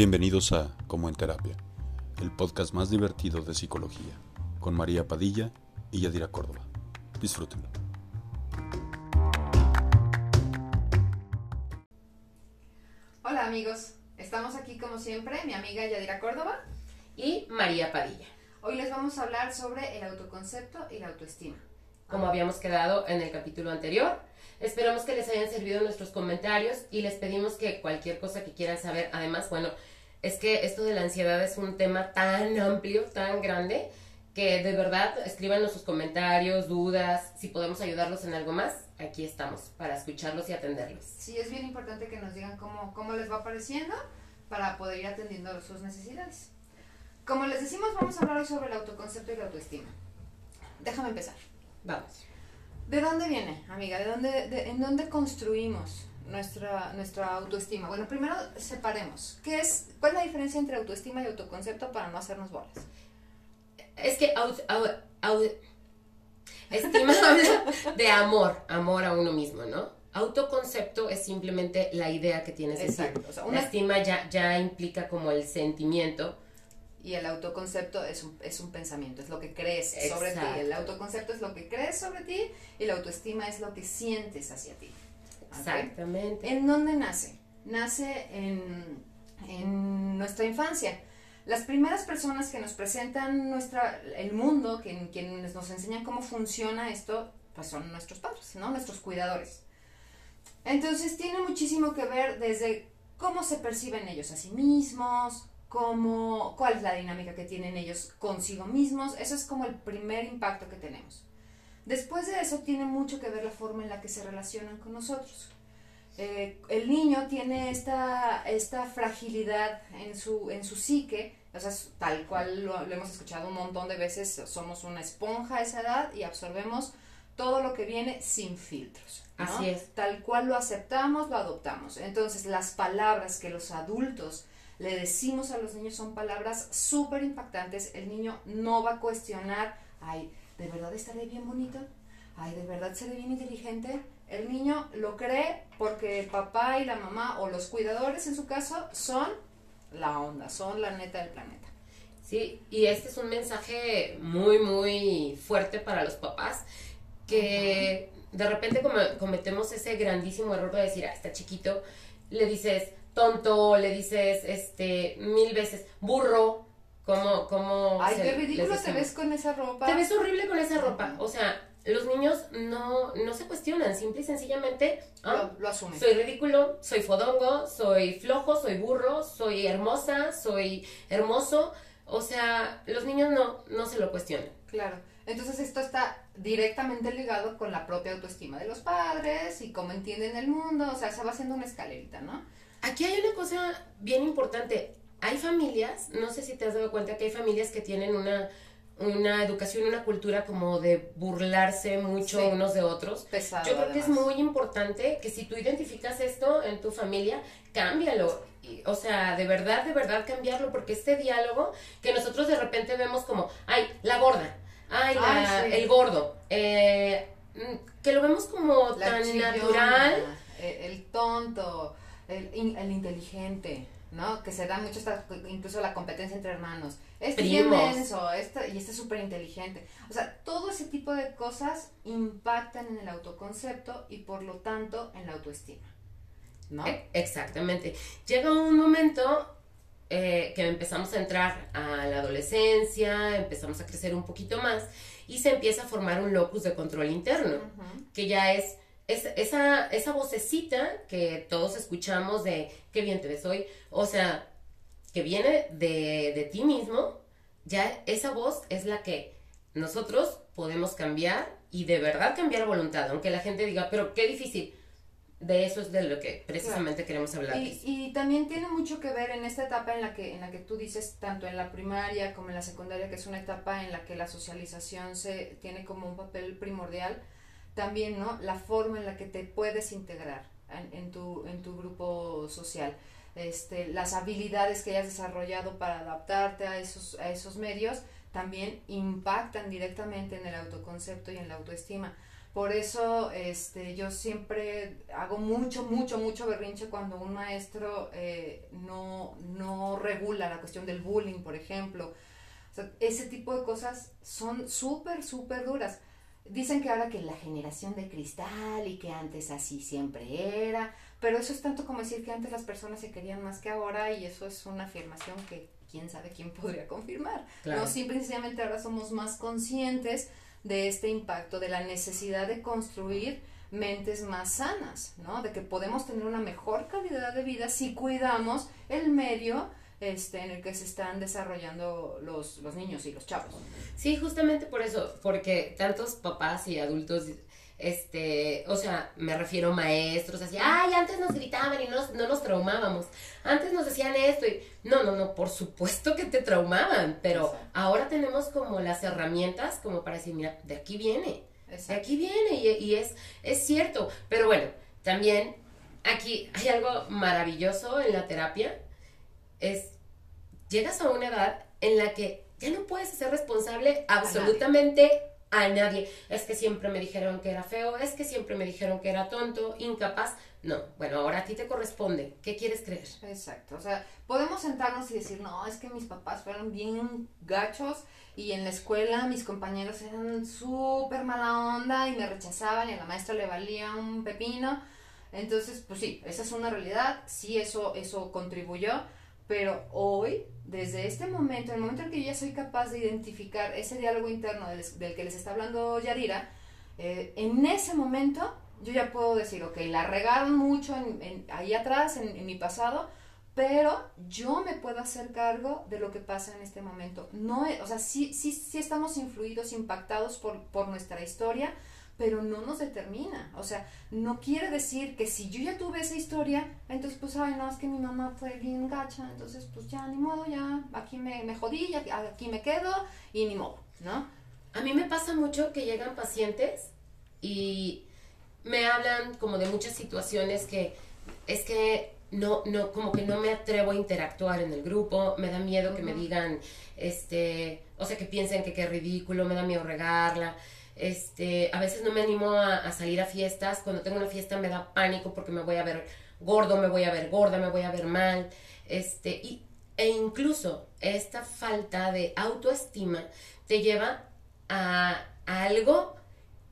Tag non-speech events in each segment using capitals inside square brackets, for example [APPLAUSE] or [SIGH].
Bienvenidos a Como en Terapia, el podcast más divertido de psicología, con María Padilla y Yadira Córdoba. Disfrútenlo. Hola amigos, estamos aquí como siempre, mi amiga Yadira Córdoba. y María Padilla. Hoy les vamos a hablar sobre el autoconcepto y la autoestima. Como habíamos quedado en el capítulo anterior, esperamos que les hayan servido nuestros comentarios y les pedimos que cualquier cosa que quieran saber, además, bueno, es que esto de la ansiedad es un tema tan amplio, tan grande, que de verdad escríbanos sus comentarios, dudas, si podemos ayudarlos en algo más, aquí estamos para escucharlos y atenderlos. Sí, es bien importante que nos digan cómo, cómo les va pareciendo para poder ir atendiendo sus necesidades. Como les decimos, vamos a hablar hoy sobre el autoconcepto y la autoestima. Déjame empezar. Vamos. ¿De dónde viene, amiga? ¿De dónde, de- ¿En dónde construimos nuestra, nuestra autoestima? Bueno, primero separemos. ¿Qué es, ¿Cuál es la diferencia entre autoestima y autoconcepto para no hacernos bolas? Es que au- au- au- estima habla [LAUGHS] de amor, amor a uno mismo, ¿no? Autoconcepto es simplemente la idea que tienes de ti. Exacto. O sea, La una, estima ya, ya implica como el sentimiento. Y el autoconcepto es un, es un pensamiento, es lo que crees sobre ti. Exacto. El autoconcepto es lo que crees sobre ti y la autoestima es lo que sientes hacia ti. Exactamente. ¿En dónde nace? Nace en, en nuestra infancia. Las primeras personas que nos presentan nuestra, el mundo, que, quienes nos enseñan cómo funciona esto, pues son nuestros padres, ¿no? Nuestros cuidadores. Entonces tiene muchísimo que ver desde cómo se perciben ellos a sí mismos, cómo, cuál es la dinámica que tienen ellos consigo mismos. Eso es como el primer impacto que tenemos. Después de eso tiene mucho que ver la forma en la que se relacionan con nosotros. Eh, el niño tiene esta, esta fragilidad en su, en su psique, o sea, tal cual lo, lo hemos escuchado un montón de veces, somos una esponja a esa edad y absorbemos todo lo que viene sin filtros. ¿no? Así es. Tal cual lo aceptamos, lo adoptamos. Entonces, las palabras que los adultos le decimos a los niños son palabras súper impactantes. El niño no va a cuestionar, ay, ¿de verdad estaré bien bonito? Ay, ¿de verdad seré bien inteligente? El niño lo cree porque el papá y la mamá o los cuidadores en su caso son la onda, son la neta del planeta. Sí, y este es un mensaje muy, muy fuerte para los papás que de repente come- cometemos ese grandísimo error de decir, ah, está chiquito, le dices tonto, le dices este mil veces burro, como, como Ay, qué ridículo te ves con esa ropa. Te ves horrible con esa ropa. O sea, los niños no, no se cuestionan, simple y sencillamente, ah, Lo, lo asume. soy ridículo, soy fodongo, soy flojo, soy burro, soy hermosa, soy hermoso. O sea, los niños no, no se lo cuestionan. Claro. Entonces esto está directamente ligado con la propia autoestima de los padres y cómo entienden el mundo, o sea, se va haciendo una escalerita, ¿no? Aquí hay una cosa bien importante. Hay familias, no sé si te has dado cuenta que hay familias que tienen una, una educación, una cultura como de burlarse mucho Sí. unos de otros. Pesado. Yo creo que es muy importante que si tú identificas esto en tu familia, cámbialo. O sea, de verdad, de verdad cambiarlo, porque este diálogo que nosotros de repente vemos como, ay, la gorda, ay, la- Ay, sí. el gordo, eh, mm, que lo vemos como La tan chillona, natural. eh, El, tonto, el, el inteligente, ¿no? Que se da mucho esta, incluso la competencia entre hermanos. Este es bien Primos. menso, este, y este es súper inteligente. O sea, todo ese tipo de cosas impactan en el autoconcepto y por lo tanto en la autoestima, ¿no? E- Exactamente. Llega un momento eh, que empezamos a entrar a la adolescencia, empezamos a crecer un poquito más y se empieza a formar un locus de control interno, que ya es, es esa, esa vocecita que todos escuchamos de qué bien te ves hoy, o sea, que viene de, de ti mismo, ya esa voz es la que nosotros podemos cambiar y de verdad cambiar voluntad, aunque la gente diga, pero qué difícil. De eso es de lo que precisamente queremos hablar. Y, y también tiene mucho que ver en esta etapa en la que en la que tú dices tanto en la primaria como en la secundaria que es una etapa en la que la socialización se tiene como un papel primordial también no la forma en la que te puedes integrar en, tu en tu grupo social este las habilidades que hayas desarrollado para adaptarte a esos a esos medios también impactan directamente en el autoconcepto y en la autoestima Por eso este, yo siempre hago mucho, mucho, mucho berrinche cuando un maestro eh, no, no regula la cuestión del bullying, por ejemplo. Ese tipo de cosas son súper, súper duras. Dicen que ahora que la generación de cristal y que antes así siempre era, pero eso es tanto como decir que antes las personas se querían más que ahora y eso es una afirmación que quién sabe quién [LAUGHS] podría confirmar. No, simplemente ahora somos más conscientes de este impacto, de la necesidad de construir mentes más sanas, ¿no? De que podemos tener una mejor calidad de vida si cuidamos el medio este, en el que se están desarrollando los, los niños y los chavos. Sí, justamente por eso, porque tantos papás y adultos este, o sea, me refiero a maestros, así, ay, antes nos gritaban y no, no nos traumábamos, antes nos decían esto y, no, no, no, por supuesto que te traumaban, pero ahora tenemos como las herramientas como para decir, mira, de aquí viene, de aquí viene y, y, es, es cierto, pero bueno, también aquí hay algo maravilloso en la terapia, es, llegas a una edad en la que ya no puedes ser responsable absolutamente a nadie. Es que siempre me dijeron que era feo, es que siempre me dijeron que era tonto, incapaz. No, bueno, ahora a ti te corresponde. ¿Qué quieres creer? Exacto. O sea, podemos sentarnos y decir, no, es que mis papás fueron bien gachos y en la escuela mis compañeros eran súper mala onda y me rechazaban y a la maestra le valía un pepino. Entonces, pues sí, esa es una realidad, sí, eso, eso contribuyó pero hoy, desde este momento, en el momento en que yo ya soy capaz de identificar ese diálogo interno del, que les está hablando Yadira, eh, en ese momento yo ya puedo decir, ok, la regaron mucho en, ahí atrás, en, mi pasado, pero yo me puedo hacer cargo de lo que pasa en este momento. No, o sea, sí, sí, sí estamos influidos, impactados por, por nuestra historia, pero no nos determina. O sea, no quiere decir que si yo ya tuve esa historia, entonces pues, ay, no, es que mi mamá fue bien gacha, entonces pues ya ni modo, ya aquí me, me jodí, ya, aquí me quedo y ni modo, ¿no? A mí me pasa mucho que llegan pacientes y me hablan como de muchas situaciones que es que no, no, como que no me atrevo a interactuar en el grupo, me da miedo que me digan, este, o sea, que piensen que qué ridículo, me da miedo regarla. Este, a veces no me animo a, salir a fiestas. Cuando tengo una fiesta me da pánico porque me voy a ver gordo, me voy a ver gorda, me voy a ver mal. Este, y, e incluso esta falta de autoestima te lleva a, algo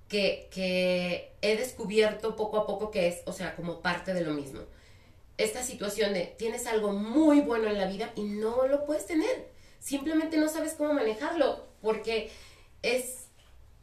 que, que, he descubierto poco a poco que es, o sea, como parte de lo mismo. Esta situación de tienes algo muy bueno en la vida y no lo puedes tener. Simplemente no sabes cómo manejarlo porque es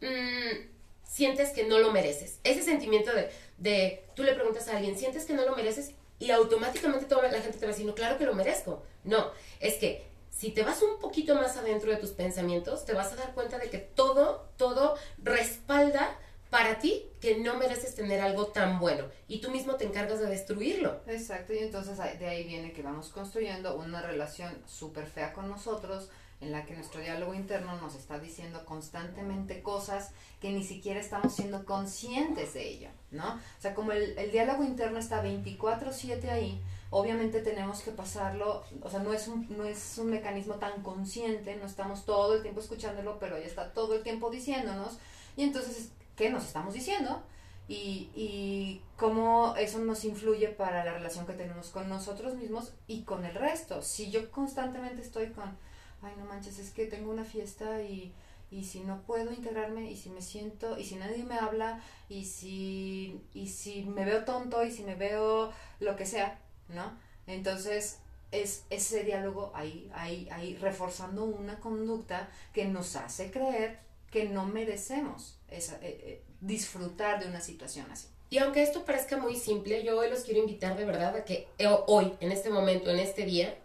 Mm, sientes que no lo mereces. Ese sentimiento de, de, tú le preguntas a alguien, ¿sientes que no lo mereces? Y automáticamente toda la gente te va a decir, no, claro que lo merezco. No, es que si te vas un poquito más adentro de tus pensamientos, te vas a dar cuenta de que todo, todo respalda para ti que no mereces tener algo tan bueno y tú mismo te encargas de destruirlo. Exacto, y entonces de ahí viene que vamos construyendo una relación súper fea con nosotros, en la que nuestro diálogo interno nos está diciendo constantemente cosas que ni siquiera estamos siendo conscientes de ello, ¿no? O sea, como el, el diálogo interno está 24/7 ahí, obviamente tenemos que pasarlo, o sea, no es, un, no es un mecanismo tan consciente, no estamos todo el tiempo escuchándolo, pero ya está todo el tiempo diciéndonos, y entonces, ¿qué nos estamos diciendo? Y, y cómo eso nos influye para la relación que tenemos con nosotros mismos y con el resto. Si yo constantemente estoy con ay, no manches, es que tengo una fiesta y, y si no puedo integrarme y si me siento y si nadie me habla y si y si me veo tonto y si me veo lo que sea, ¿no? Entonces es ese diálogo ahí ahí ahí reforzando una conducta que nos hace creer que no merecemos esa, eh, eh, disfrutar de una situación así. Y aunque esto parezca muy simple, yo hoy los quiero invitar de verdad a que eh, hoy, en este momento, en este día,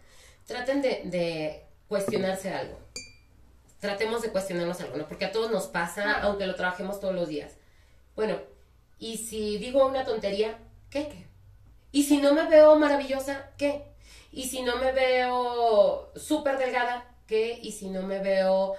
traten de cuestionarse algo. Tratemos de cuestionarnos algo, ¿no? Porque a todos nos pasa, aunque lo trabajemos todos los días. Bueno, y si digo una tontería, ¿qué? ¿Qué? Y si no me veo maravillosa, ¿qué? Y si no me veo súper delgada, ¿qué? Y si no me veo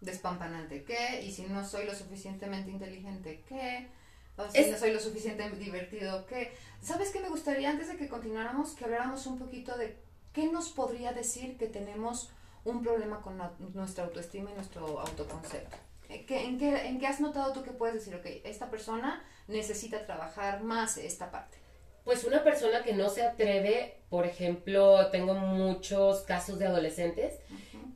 despampanante, ¿qué? Y si no soy lo suficientemente inteligente, ¿qué? O si no soy lo suficientemente divertido, ¿qué? ¿Sabes qué me gustaría antes de que continuáramos que habláramos un poquito de qué nos podría decir que tenemos un problema con nuestra autoestima y nuestro autoconcepto. ¿qué- en, qué, ¿En qué has notado tú que puedes decir, ok, esta persona necesita trabajar más esta parte? Pues una persona que no se atreve, por ejemplo, tengo muchos casos de adolescentes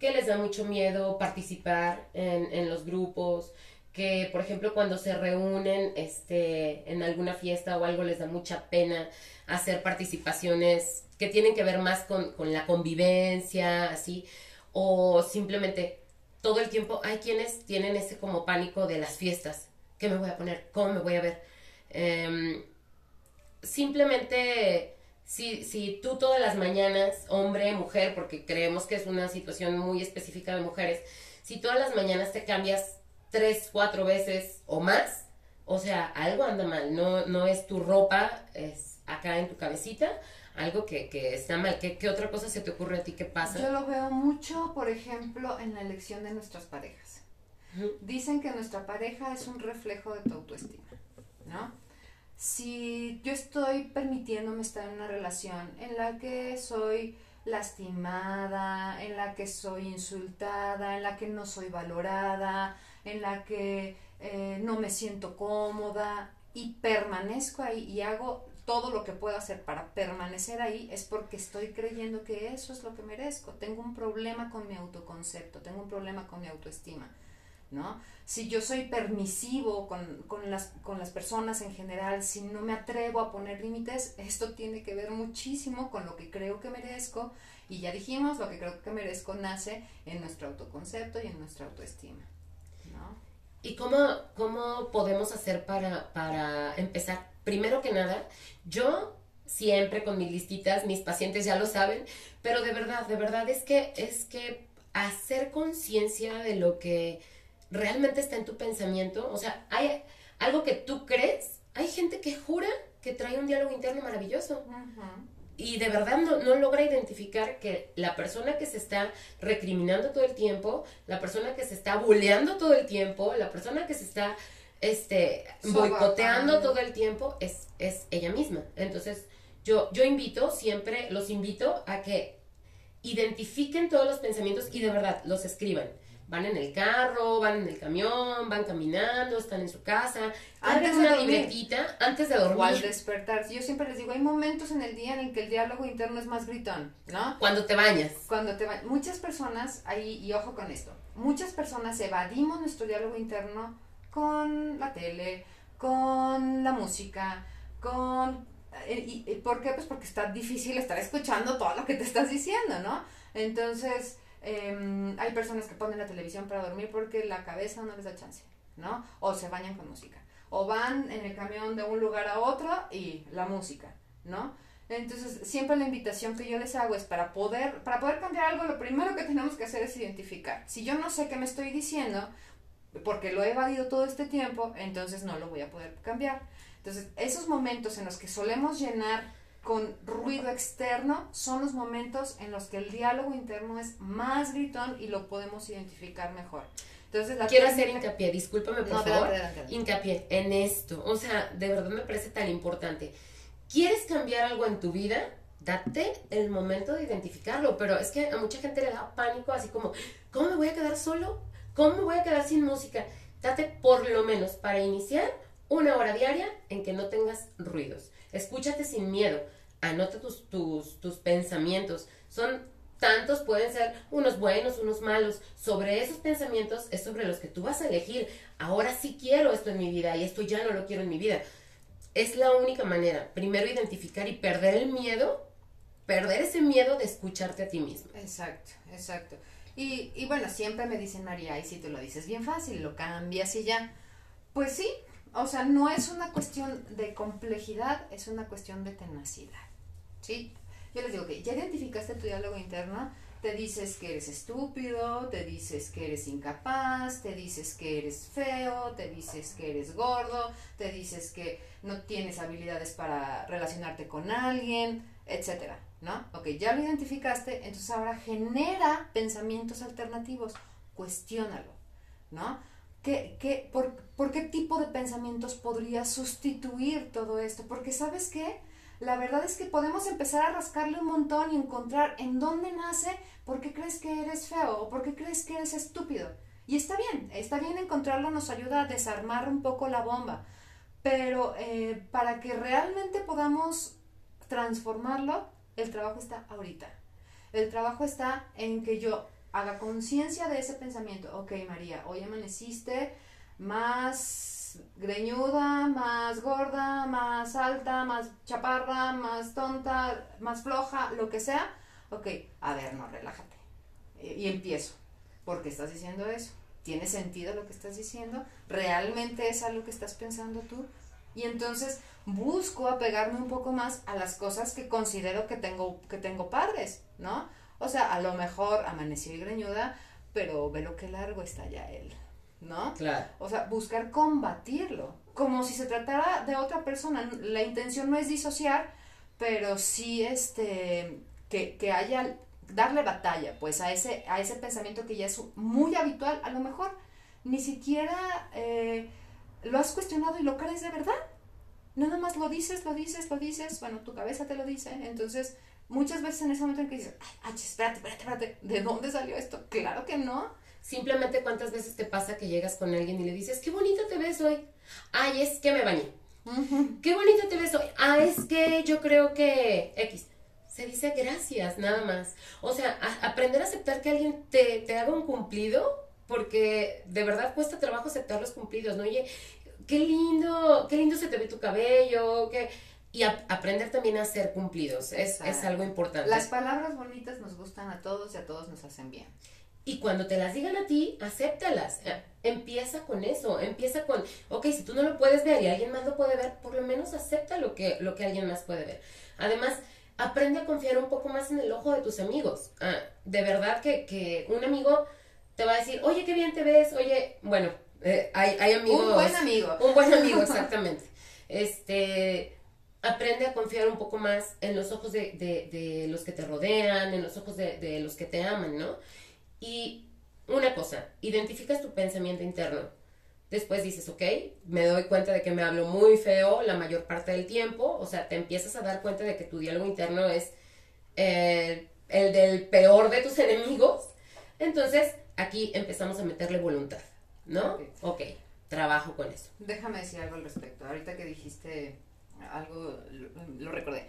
que les da mucho miedo participar en, en los grupos, que por ejemplo cuando se reúnen este, en alguna fiesta o algo les da mucha pena hacer participaciones que tienen que ver más con, con la convivencia, así, o simplemente todo el tiempo hay quienes tienen ese como pánico de las fiestas, ¿qué me voy a poner? ¿Cómo me voy a ver? Em, simplemente si, si tú todas las mañanas, hombre, mujer, porque creemos que es una situación muy específica de mujeres, si todas las mañanas te cambias tres, cuatro veces o más, o sea, algo anda mal, no, no es tu ropa, es acá en tu cabecita, algo que, que está mal. ¿Qué, ¿Qué otra cosa se te ocurre a ti que pasa? Yo lo veo mucho, por ejemplo, en la elección de nuestras parejas. Dicen que nuestra pareja es un reflejo de tu autoestima, ¿no? Si yo estoy permitiéndome estar en una relación en la que soy lastimada, en la que soy insultada, en la que no soy valorada, en la que eh, no me siento cómoda y permanezco ahí y hago todo lo que puedo hacer para permanecer ahí es porque estoy creyendo que eso es lo que merezco. Tengo un problema con mi autoconcepto, tengo un problema con mi autoestima. ¿no? Si yo soy permisivo con, con, las, con las personas en general, si no me atrevo a poner límites, esto tiene que ver muchísimo con lo que creo que merezco. Y ya dijimos, lo que creo que merezco nace en nuestro autoconcepto y en nuestra autoestima. ¿no? ¿Y cómo, cómo podemos hacer para, para empezar? Primero que nada, yo siempre con mis listitas, mis pacientes ya lo saben, pero de verdad, de verdad es que es que hacer conciencia de lo que realmente está en tu pensamiento, o sea, hay algo que tú crees, hay gente que jura que trae un diálogo interno maravilloso. Y de verdad no, no, logra identificar que la persona que se está recriminando todo el tiempo, la persona que se está bulleando todo el tiempo, la persona que se está este, boicoteando todo el tiempo es, es ella misma. Entonces, yo, yo invito, siempre los invito a que identifiquen todos los pensamientos y de verdad los escriban. Van en el carro, van en el camión, van caminando, están en su casa. Antes una de dormir. libretita antes de dormir. O al despertar. Yo siempre les digo, hay momentos en el día en el que el diálogo interno es más gritón, ¿no? Cuando te bañas. Cuando te va Muchas personas, ahí, y ojo con esto, muchas personas evadimos nuestro diálogo interno con la tele, con la música, con... eh, ¿Y, y por qué? Pues porque está difícil estar escuchando todo lo que te estás diciendo, ¿no? Entonces, eh, hay personas que ponen la televisión para dormir porque la cabeza no les da chance, ¿no? O se bañan con música. O van en el camión de un lugar a otro y la música, ¿no? Entonces, siempre la invitación que yo les hago es para poder, para poder cambiar algo, lo primero que tenemos que hacer es identificar. Si yo no sé qué me estoy diciendo, porque lo he evadido todo este tiempo, entonces no lo voy a poder cambiar. Entonces, esos momentos en los que solemos llenar con ruido externo son los momentos en los que el diálogo interno es más gritón y lo podemos identificar mejor. Entonces, la Quiero hacer hincapié, discúlpame por No, favor, adelante, adelante, adelante. hincapié en esto. O sea, de verdad me parece tan importante. ¿Quieres cambiar algo en tu vida? Date el momento de identificarlo, pero es que a mucha gente le da pánico, así como, ¿cómo me voy a quedar solo? ¿Cómo voy a quedar sin música? Date por lo menos para iniciar una hora diaria en que no tengas ruidos. Escúchate sin miedo. Anota tus, tus, tus pensamientos. Son tantos, pueden ser unos buenos, unos malos. Sobre esos pensamientos es sobre los que tú vas a elegir. Ahora sí quiero esto en mi vida y esto ya no lo quiero en mi vida. Es la única manera. Primero identificar y perder el miedo, perder ese miedo de escucharte a ti mismo. Exacto, exacto. Y, y bueno, siempre me dicen, María, y si tú lo dices bien fácil, lo cambias y ya. Pues sí, o sea, no es una cuestión de complejidad, es una cuestión de tenacidad. ¿Sí? Yo les digo que ya identificaste tu diálogo interno, te dices que eres estúpido, te dices que eres incapaz, te dices que eres feo, te dices que eres gordo, te dices que no tienes habilidades para relacionarte con alguien, etcétera, ¿no? Ok, ya lo identificaste, entonces ahora genera pensamientos alternativos, cuestiónalo, ¿no? ¿Qué, qué, por, por qué tipo de pensamientos podría sustituir todo esto? Porque sabes qué? La verdad es que podemos empezar a rascarle un montón y encontrar en dónde nace, por qué crees que eres feo o por qué crees que eres estúpido. Y está bien, está bien encontrarlo, nos ayuda a desarmar un poco la bomba. Pero eh, para que realmente podamos transformarlo, el trabajo está ahorita. El trabajo está en que yo haga conciencia de ese pensamiento. Ok, María, hoy amaneciste más greñuda, más gorda, más alta, más chaparra, más tonta, más floja, lo que sea. Ok, a ver, no, relájate. Y empiezo. ¿Por qué estás diciendo eso? ¿Tiene sentido lo que estás diciendo? ¿Realmente es algo que estás pensando tú? Y entonces busco apegarme un poco más a las cosas que considero que tengo, que tengo padres, ¿no? O sea, a lo mejor amaneció y greñuda, pero ve lo que largo está ya él, ¿no? Claro. O sea, buscar combatirlo, como si se tratara de otra persona. La intención no es disociar, pero sí este, que, que haya, darle batalla, pues, a ese, a ese pensamiento que ya es muy habitual, a lo mejor ni siquiera eh, lo has cuestionado y lo crees de verdad. Nada más lo dices, lo dices, lo dices, bueno, tu cabeza te lo dice, entonces muchas veces en ese momento en que dices, ay, espérate, espérate, espérate, ¿de dónde salió esto? Claro que no. Simplemente cuántas veces te pasa que llegas con alguien y le dices, qué bonita te ves hoy. Ay, es que me bañé. Qué bonita te ves hoy. Ah, es que yo creo que X. Se dice gracias, nada más. O sea, aprender a aceptar que alguien te, te haga un cumplido, porque de verdad cuesta trabajo aceptar los cumplidos, ¿no? Oye, qué lindo, qué lindo se te ve tu cabello, que y aprender también a ser cumplidos, es, es, algo importante. Las palabras bonitas nos gustan a todos y a todos nos hacen bien. Y cuando te las digan a ti, acéptalas. Eh, empieza con eso, empieza con, ok, si tú no lo puedes ver y alguien más lo puede ver, por lo menos acepta lo que, lo que alguien más puede ver. Además, aprende a confiar un poco más en el ojo de tus amigos. Ah, de verdad que, que un amigo te va a decir, oye, qué bien te ves, oye, bueno, eh, hay, hay amigos. Un buen amigo. Un buen amigo, [LAUGHS] exactamente. este aprende a confiar un poco más en los ojos de, de, los que te rodean, en los ojos de, de, los que te aman, ¿no? Y una cosa, identificas tu pensamiento interno. Después dices, ok, me doy cuenta de que me hablo muy feo la mayor parte del tiempo, o sea, te empiezas a dar cuenta de que tu diálogo interno es eh, el del peor de tus [LAUGHS] enemigos. Entonces, aquí empezamos a meterle voluntad, ¿no? Ok, okay trabajo con eso. Déjame decir algo al respecto. Ahorita que dijiste algo lo, recordé.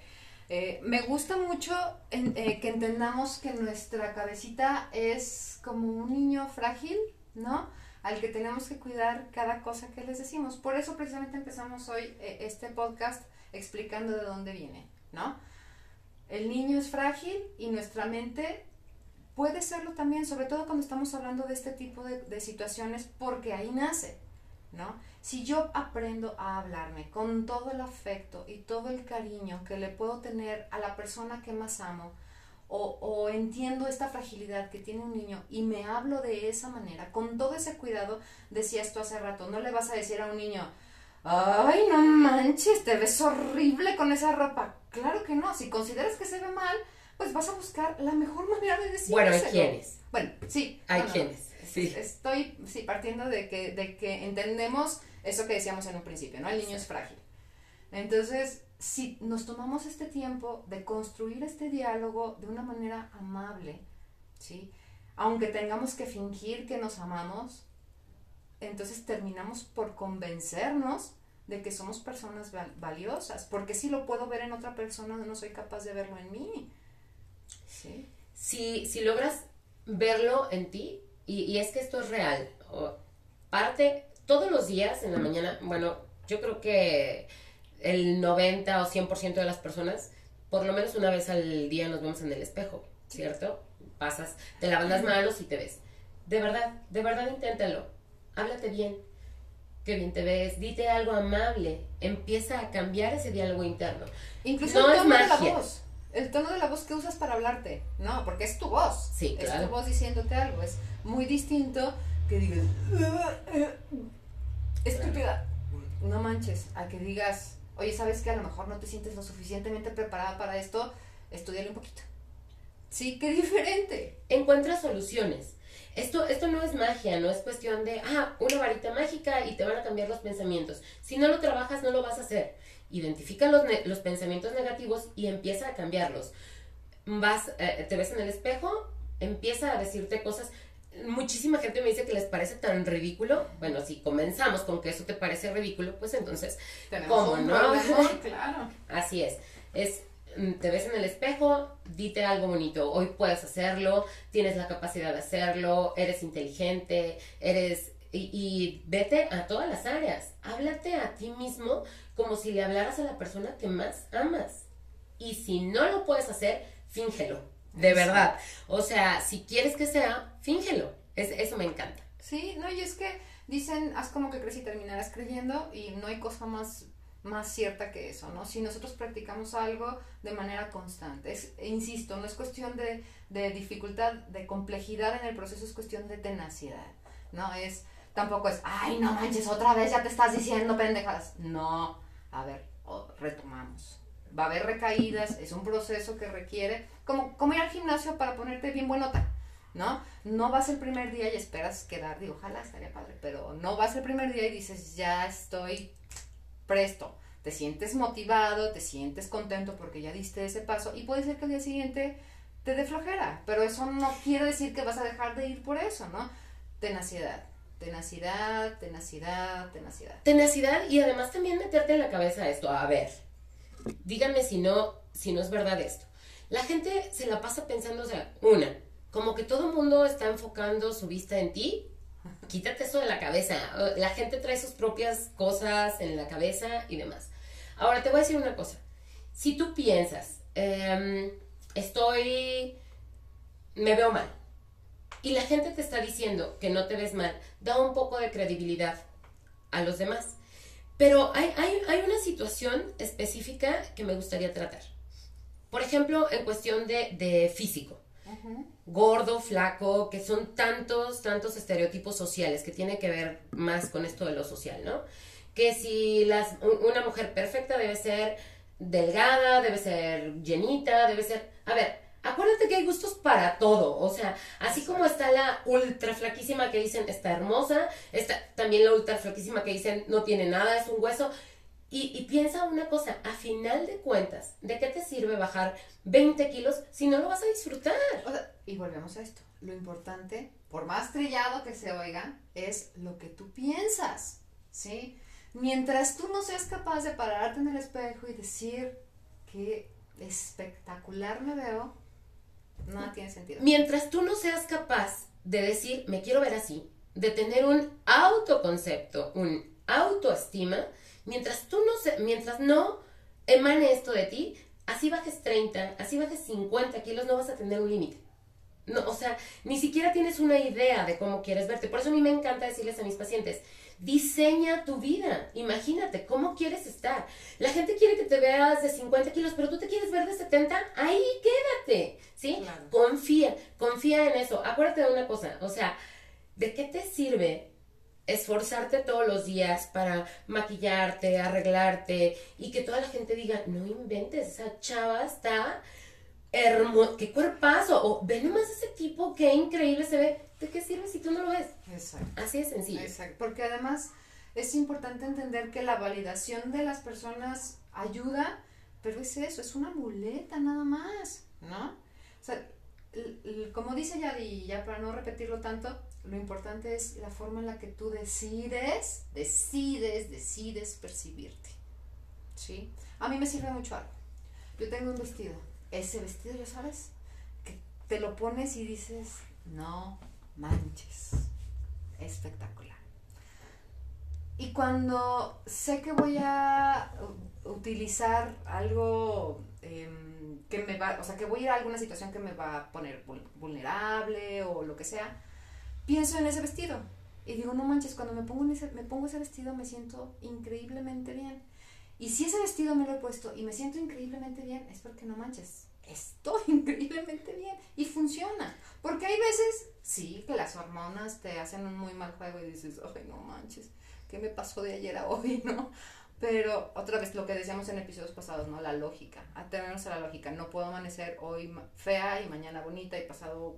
Eh, me gusta mucho eh, que entendamos que nuestra cabecita es como un niño frágil, ¿no? Al que tenemos que cuidar cada cosa que les decimos. Por eso precisamente empezamos hoy eh, este podcast explicando de dónde viene, ¿no? El niño es frágil y nuestra mente puede serlo también, sobre todo cuando estamos hablando de este tipo de, de situaciones, porque ahí nace, ¿no? Si yo aprendo a hablarme con todo el afecto y todo el cariño que le puedo tener a la persona que más amo, o, entiendo esta fragilidad que tiene un niño y me hablo de esa manera, con todo ese cuidado, decía esto hace rato, no le vas a decir a un niño, ay, no manches, te ves horrible con esa ropa. Claro que no, si consideras que se ve mal, pues vas a buscar la mejor manera de decirlo. Bueno, hay quienes. Bueno, sí. Hay quienes, sí. Estoy, sí, partiendo de que, de que entendemos eso que decíamos en un principio, ¿no? El niño es frágil. Entonces, si nos tomamos este tiempo de construir este diálogo de una manera amable, ¿sí? Aunque tengamos que fingir que nos amamos, entonces terminamos por convencernos de que somos personas valiosas, porque si lo puedo ver en otra persona, no soy capaz de verlo en mí. ¿Sí? Si, si logras verlo en ti, y, y es que esto es real, parte todos los días en la mañana, bueno, yo creo que el 90 o 100% de las personas, por lo menos una vez al día nos vemos en el espejo, ¿cierto? Pasas, te lavas las manos y te ves. De verdad, de verdad inténtalo. Háblate bien. Qué bien te ves. Dite algo amable. Empieza a cambiar ese diálogo interno. Incluso la voz. El tono de la voz que usas para hablarte. No, porque es tu voz. Sí, claro. Es tu voz diciéndote algo. Es muy distinto que digas estúpida. No manches, a que digas, oye, ¿sabes que A lo mejor no te sientes lo suficientemente preparada para esto, estudiale un poquito. Sí, qué diferente. Encuentra soluciones. Esto, esto no es magia, no es cuestión de, ah, una varita mágica y te van a cambiar los pensamientos. Si no lo trabajas, no lo vas a hacer. Identifica los, los pensamientos negativos y empieza a cambiarlos. Vas, eh, te ves en el espejo, empieza a decirte cosas muchísima gente me dice que les parece tan ridículo. Bueno, si comenzamos con que eso te parece ridículo, pues entonces, ¿cómo no? [LAUGHS] claro. Así es. Es mm, te ves en el espejo, dite algo bonito. Hoy puedes hacerlo, tienes la capacidad de hacerlo, eres inteligente, eres y, y, vete a todas las áreas. Háblate a ti mismo como si le hablaras a la persona que más amas. Y si no lo puedes hacer, fíngelo. De verdad. O sea, si quieres que sea, fíngelo. Es, eso me encanta. Sí, no, y es que dicen, haz como que crees y terminarás creyendo y no hay cosa más más cierta que eso, ¿no? Si nosotros practicamos algo de manera constante, es, insisto, no es cuestión de, de dificultad, de complejidad en el proceso, es cuestión de tenacidad, ¿no? Es, tampoco es, ay, no manches, otra vez ya te estás diciendo pendejadas. No, a ver, retomamos. Va a haber recaídas, es un proceso que requiere, como, ir al gimnasio para ponerte bien buenota, ¿no? No vas el primer día y esperas quedar, digo, ojalá estaría padre, pero no vas el primer día y dices, ya estoy presto. Te sientes motivado, te sientes contento porque ya diste ese paso y puede ser que el día siguiente te dé flojera, pero eso no quiere decir que vas a dejar de ir por eso, ¿no? Tenacidad, tenacidad, tenacidad, tenacidad. Tenacidad y además también meterte en la cabeza esto, a ver, díganme si no, si no es verdad esto. La gente se la pasa pensando, o sea, una, como que todo el mundo está enfocando su vista en ti, quítate eso de la cabeza. La gente trae sus propias cosas en la cabeza y demás. Ahora te voy a decir una cosa. Si tú piensas, em, estoy, me veo mal, y la gente te está diciendo que no te ves mal, da un poco de credibilidad a los demás. Pero hay, una situación específica que me gustaría tratar. Por ejemplo, en cuestión de, físico. Gordo, flaco, que son tantos, tantos estereotipos sociales que tiene que ver más con esto de lo social, ¿no? Que si las, una mujer perfecta debe ser delgada, debe ser llenita, debe ser... A ver, Acuérdate que hay gustos para todo, o sea, así como está la ultra flaquísima que dicen está hermosa, está también la ultra flaquísima que dicen no tiene nada, es un hueso. Y, y, piensa una cosa, a final de cuentas, ¿de qué te sirve bajar 20 kilos si no lo vas a disfrutar? y volvemos a esto, lo importante, por más trillado que se oiga, es lo que tú piensas, ¿sí? Mientras tú no seas capaz de pararte en el espejo y decir que espectacular me veo, no tiene sentido. Mientras tú no seas capaz de decir, me quiero ver así, de tener un autoconcepto, un autoestima, mientras tú no, se, mientras no emane esto de ti, así bajes 30, así bajes 50 kilos, no vas a tener un límite. No, o sea, ni siquiera tienes una idea de cómo quieres verte. Por eso a mí me encanta decirles a mis pacientes, Diseña tu vida. Imagínate cómo quieres estar. La gente quiere que te veas de 50 kilos, pero tú te quieres ver de 70. Ahí quédate. ¿Sí? Confía, confía en eso. Acuérdate de una cosa. O sea, ¿de qué te sirve esforzarte todos los días para maquillarte, arreglarte y que toda la gente diga, no inventes, esa chava está hermoso, qué cuerpazo, o ve nomás ese tipo, qué increíble se ve, ¿de qué sirve si tú no lo ves? Exacto. Así es sencillo. Exacto, porque además es importante entender que la validación de las personas ayuda, pero es eso, es una muleta nada más, ¿no? O sea, como dice Yadi, ya para no repetirlo tanto, lo importante es la forma en la que tú decides, decides, decides percibirte, ¿sí? A mí me sirve mucho algo. Yo tengo un vestido ese vestido, ya sabes, que te lo pones y dices, no manches, espectacular. Y cuando sé que voy a utilizar algo em, que me va, o sea, que voy a ir a alguna situación que me va a poner vulnerable o lo que sea, pienso en ese vestido. Y digo, no manches, cuando me pongo, ese, me pongo ese vestido me siento increíblemente bien. Y si ese vestido me lo he puesto y me siento increíblemente bien, es porque no manches, estoy [LAUGHS] increíblemente bien y funciona. Porque hay veces, sí, que las hormonas te hacen un muy mal juego y dices, ay, no manches, ¿qué me pasó de ayer a hoy, [LAUGHS] no? Pero otra vez lo que decíamos en episodios pasados, ¿no? La lógica, atenernos a la lógica. No puedo amanecer hoy fea y mañana bonita y pasado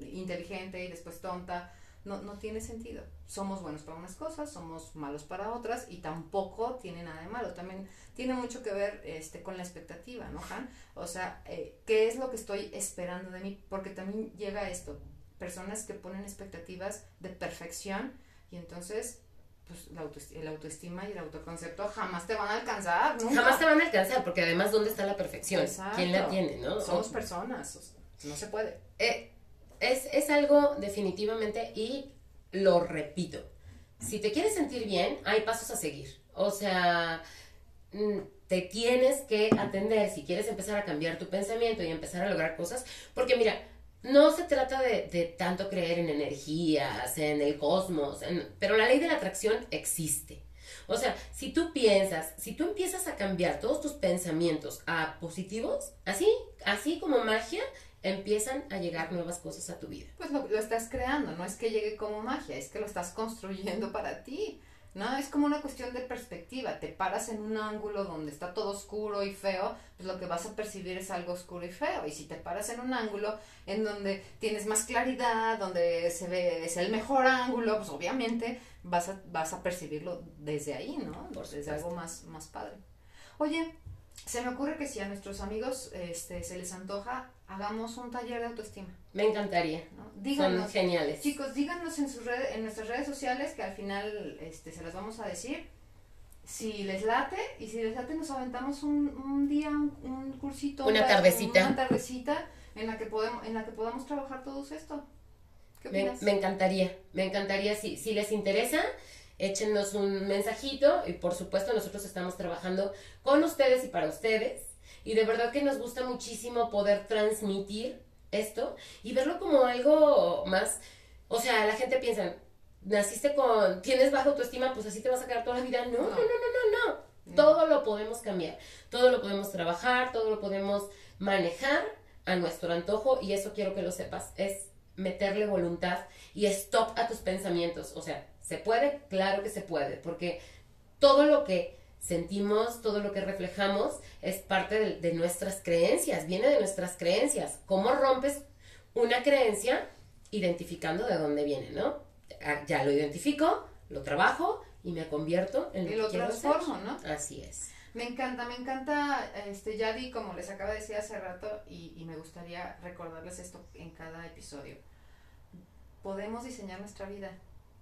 inteligente y después tonta no, no tiene sentido. Somos buenos para unas cosas, somos malos para otras y tampoco tiene nada de malo. También tiene mucho que ver este, con la expectativa, ¿no, Han? O sea, eh, ¿qué es lo que estoy esperando de mí? Porque también llega esto. personas que ponen expectativas de perfección y entonces pues la autoestima, el autoestima y el autoconcepto jamás te van a alcanzar, nunca. Jamás te van a alcanzar, porque además, ¿dónde está la perfección? ¿Quién la tiene, no? Somos personas, no se puede. Eh, es, es algo definitivamente y lo repito. Si te quieres sentir bien, hay pasos a seguir. O sea, mm, te tienes que atender si quieres empezar a cambiar tu pensamiento y empezar a lograr cosas. Porque mira, no se trata de, tanto creer en energías, en el cosmos, pero la ley de la atracción existe. O sea, si tú piensas, si tú empiezas a cambiar todos tus pensamientos a positivos, así, así como magia, empiezan a llegar nuevas cosas a tu vida. Pues lo, lo estás creando, no es que llegue como magia, es que lo estás construyendo para ti. ¿no? Es como una cuestión de perspectiva. Te paras en un ángulo donde está todo oscuro y feo, pues lo que vas a percibir es algo oscuro y feo. Y si te paras en un ángulo en donde tienes más claridad, donde se ve, es el mejor ángulo, pues obviamente vas a, vas a percibirlo desde ahí, ¿no? desde algo más, más padre. Oye, se me ocurre que si a nuestros amigos este, se les antoja, hagamos un taller de autoestima. Me encantaría. Díganos, Son geniales. Chicos, díganos en, sus redes, en nuestras redes sociales que al final este, se las vamos a decir. Si les late, y si les late nos aventamos un, un día, un, cursito. Una tardecita. Una tardecita en la que, podemos, en la que podamos trabajar todo esto. ¿Qué opinas? Me, encantaría, me encantaría. Si, si les interesa, échenos un mensajito y por supuesto nosotros estamos trabajando con ustedes y para ustedes. Y de verdad que nos gusta muchísimo poder transmitir esto y verlo como algo más, o sea, la gente piensa, naciste con, tienes baja autoestima, pues así te vas a quedar toda la vida. No, no, no, no, no, no. Todo lo podemos cambiar, todo lo podemos trabajar, todo lo podemos manejar a nuestro antojo y eso quiero que lo sepas, es meterle voluntad y stop a tus pensamientos. O sea, ¿se puede? Claro que se puede, porque todo lo que sentimos, todo lo que reflejamos es parte de, nuestras creencias, viene de nuestras creencias. ¿Cómo rompes una creencia? Identificando de dónde viene, ¿no? Ah, ya lo identifico, lo trabajo y me convierto en lo y lo transformo, ¿no? Así es. Me encanta, me encanta, este, Yadi, como les acaba de decir hace rato, y, y me gustaría recordarles esto en cada episodio. Podemos diseñar nuestra vida.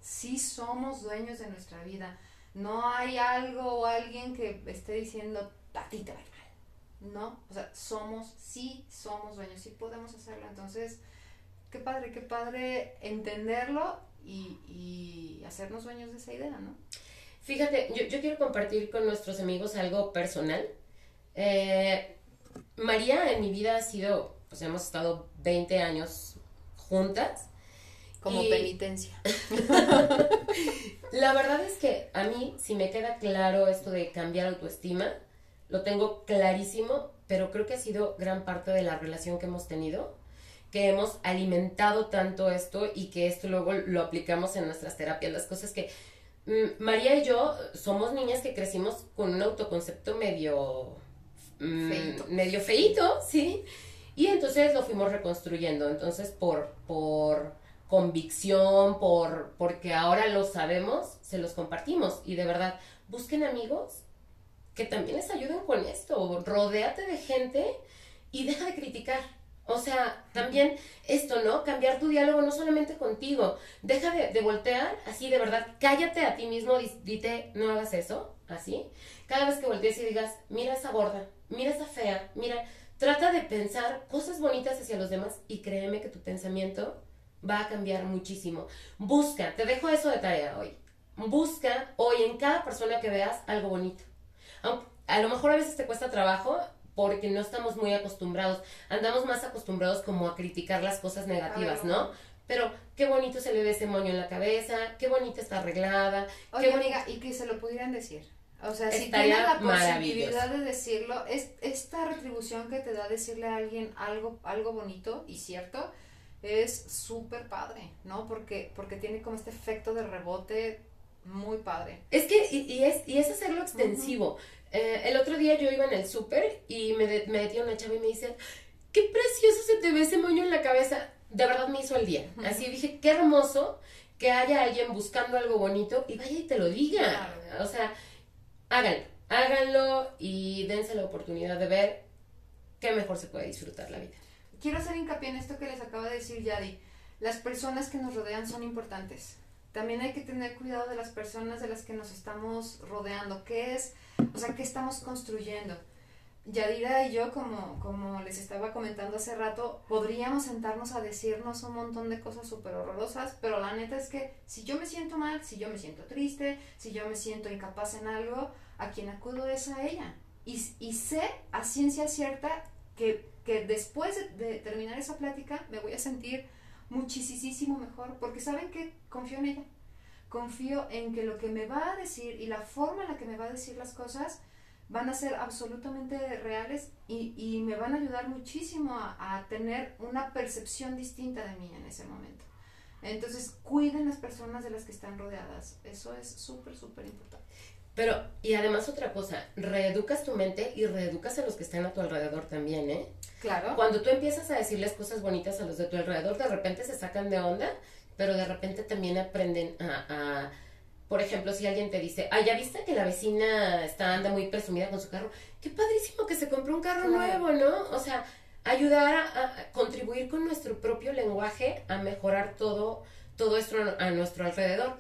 Sí somos dueños de nuestra vida no hay algo o alguien que esté diciendo, a ti te va mal. No, o sea, somos, sí somos dueños, sí podemos hacerlo. Entonces, qué padre, qué padre entenderlo y, y hacernos dueños de esa idea, ¿no? Fíjate, yo, yo quiero compartir con nuestros amigos algo personal. Eh, María en mi vida ha sido, pues hemos estado 20 años juntas como penitencia. [LAUGHS] la verdad es que a mí, si me queda claro esto de cambiar autoestima, lo tengo clarísimo, pero creo que ha sido gran parte de la relación que hemos tenido, que hemos alimentado tanto esto y que esto luego lo aplicamos en nuestras terapias. Las cosas que María y yo somos niñas que crecimos con un autoconcepto medio... Mm, medio feito, sí. Y entonces lo fuimos reconstruyendo. Entonces, por, por convicción, por porque ahora lo sabemos, se los compartimos. Y de verdad, busquen amigos que también les ayuden con esto. Rodéate de gente y deja de criticar. O sea, también esto, ¿no? Cambiar tu diálogo no solamente contigo. Deja de, voltear, así de verdad, cállate a ti mismo, dite, no hagas eso, así. Cada vez que voltees y digas, mira esa gorda, mira esa fea, mira, trata de pensar cosas bonitas hacia los demás y créeme que tu pensamiento va a cambiar muchísimo. Busca, te dejo eso de tarea hoy. Busca hoy en cada persona que veas algo bonito. a lo mejor a veces te cuesta trabajo porque no estamos muy acostumbrados. Andamos más acostumbrados como a criticar las cosas negativas, ¿no? Pero qué bonito se le ve ese moño en la cabeza, qué bonita está arreglada. Oye, qué amiga, y que se lo pudieran decir. O sea, si tienes la posibilidad de decirlo, es esta retribución que te da decirle a alguien algo, algo bonito y cierto, es súper padre, ¿no? Porque, porque tiene como este efecto de rebote muy padre. Es que, y, es, y es hacerlo extensivo. Eh, el otro día yo iba en el súper y me, de, me una chava y me dice, qué precioso se te ve ese moño en la cabeza. De verdad me hizo el día. Así dije, qué hermoso que haya alguien buscando algo bonito y vaya y te lo diga. O sea, háganlo, háganlo y dense la oportunidad de ver qué mejor se puede disfrutar la vida quiero hacer hincapié en esto que les acaba de decir Yadi. las personas que nos rodean son importantes. También hay que tener cuidado de las personas de las que nos estamos rodeando. ¿Qué es? O sea, ¿qué estamos construyendo? Yadira y yo, como, como les estaba comentando hace rato, podríamos sentarnos a decirnos un montón de cosas súper horrorosas, pero la neta es que si yo me siento mal, si yo me siento triste, si yo me siento incapaz en algo, a quien acudo es a ella. Y, y sé a ciencia cierta que, que después de, de terminar esa plática me voy a sentir muchísimo mejor, porque saben que confío en ella. Confío en que lo que me va a decir y la forma en la que me va a decir las cosas van a ser absolutamente reales y, y me van a ayudar muchísimo a, a, tener una percepción distinta de mí en ese momento. Entonces, cuiden las personas de las que están rodeadas. Eso es súper, súper importante. Pero, y además otra cosa, reeducas tu mente y reeducas a los que están a tu alrededor también, ¿eh? Claro. Cuando tú empiezas a decirles cosas bonitas a los de tu alrededor, de repente se sacan de onda, pero de repente también aprenden a, a por ejemplo, si alguien te dice, ah, ya viste que la vecina está anda muy presumida con su carro, qué padrísimo que se compró un carro claro. nuevo, ¿no? O sea, ayudar a, a, contribuir con nuestro propio lenguaje a mejorar todo, todo esto a nuestro alrededor.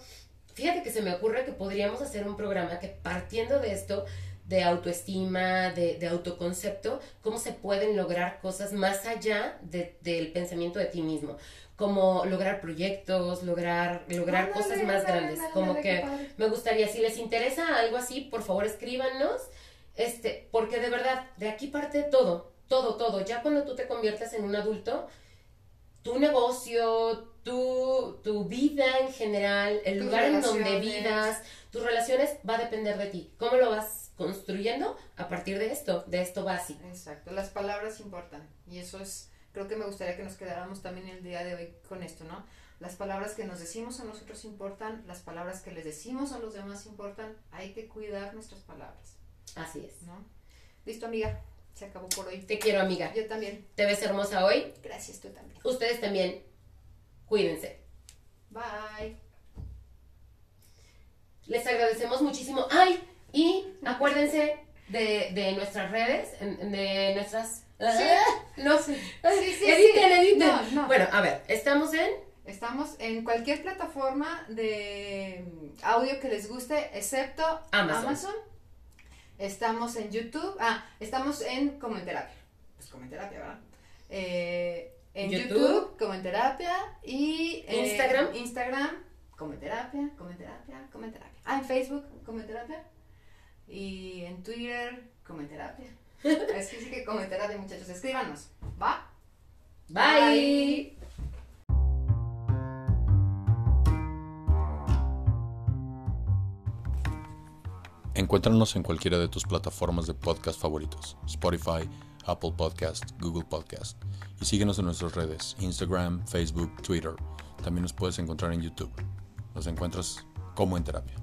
Fíjate que se me ocurre que podríamos hacer un programa que partiendo de esto, de autoestima, de, de autoconcepto, cómo se pueden lograr cosas más allá de, del pensamiento de ti mismo como lograr proyectos, lograr, lograr cosas más grandes. como que me gustaría, si les interesa algo así, por favor escríbanos, este, porque de verdad, de aquí parte todo, todo, todo. Ya cuando tú te conviertes en un adulto, tu negocio, tu, tu vida en general, el Tus lugar en donde vivas, tus relaciones, va a depender de ti. ¿Cómo lo vas construyendo? A partir de esto, de esto básico. Exacto, las palabras importan y eso es, creo que me gustaría que nos quedáramos también el día de hoy con esto, ¿no? Las palabras que nos decimos a nosotros importan, las palabras que les decimos a los demás importan, hay que cuidar nuestras palabras, Así es. ¿no? Listo, amiga, se acabó por hoy. Te quiero, amiga. Yo también, Te ves hermosa hoy. gracias, tú también. Ustedes también. Cuídense. Bye. Les agradecemos muchísimo. ¡Ay! Y acuérdense de, de nuestras redes, de nuestras... [LAUGHS] No sé. Sí, sí, editen, sí. editen. No, no. Bueno, a ver, estamos en... Estamos en cualquier plataforma de audio que les guste, excepto Amazon. Estamos en YouTube. Ah, estamos en Como en Terapia. Pues Como en Terapia, ¿verdad? Eh, en YouTube. YouTube, Como en Terapia. Y eh, Instagram. Instagram, Como en Terapia, Como en Terapia, Como en Terapia. Ah, en Facebook, Como en Terapia. Y en Twitter, Como en Terapia. [LAUGHS] es que sí que Como en Terapia, muchachos. Escríbanos. ¿Va? Bye. Encuéntranos en cualquiera de tus plataformas de podcast favoritos, Spotify, Apple Podcast, Google Podcast, y síguenos en nuestras redes, Instagram, Facebook, Twitter. También nos puedes encontrar en YouTube. Nos encuentras como en terapia.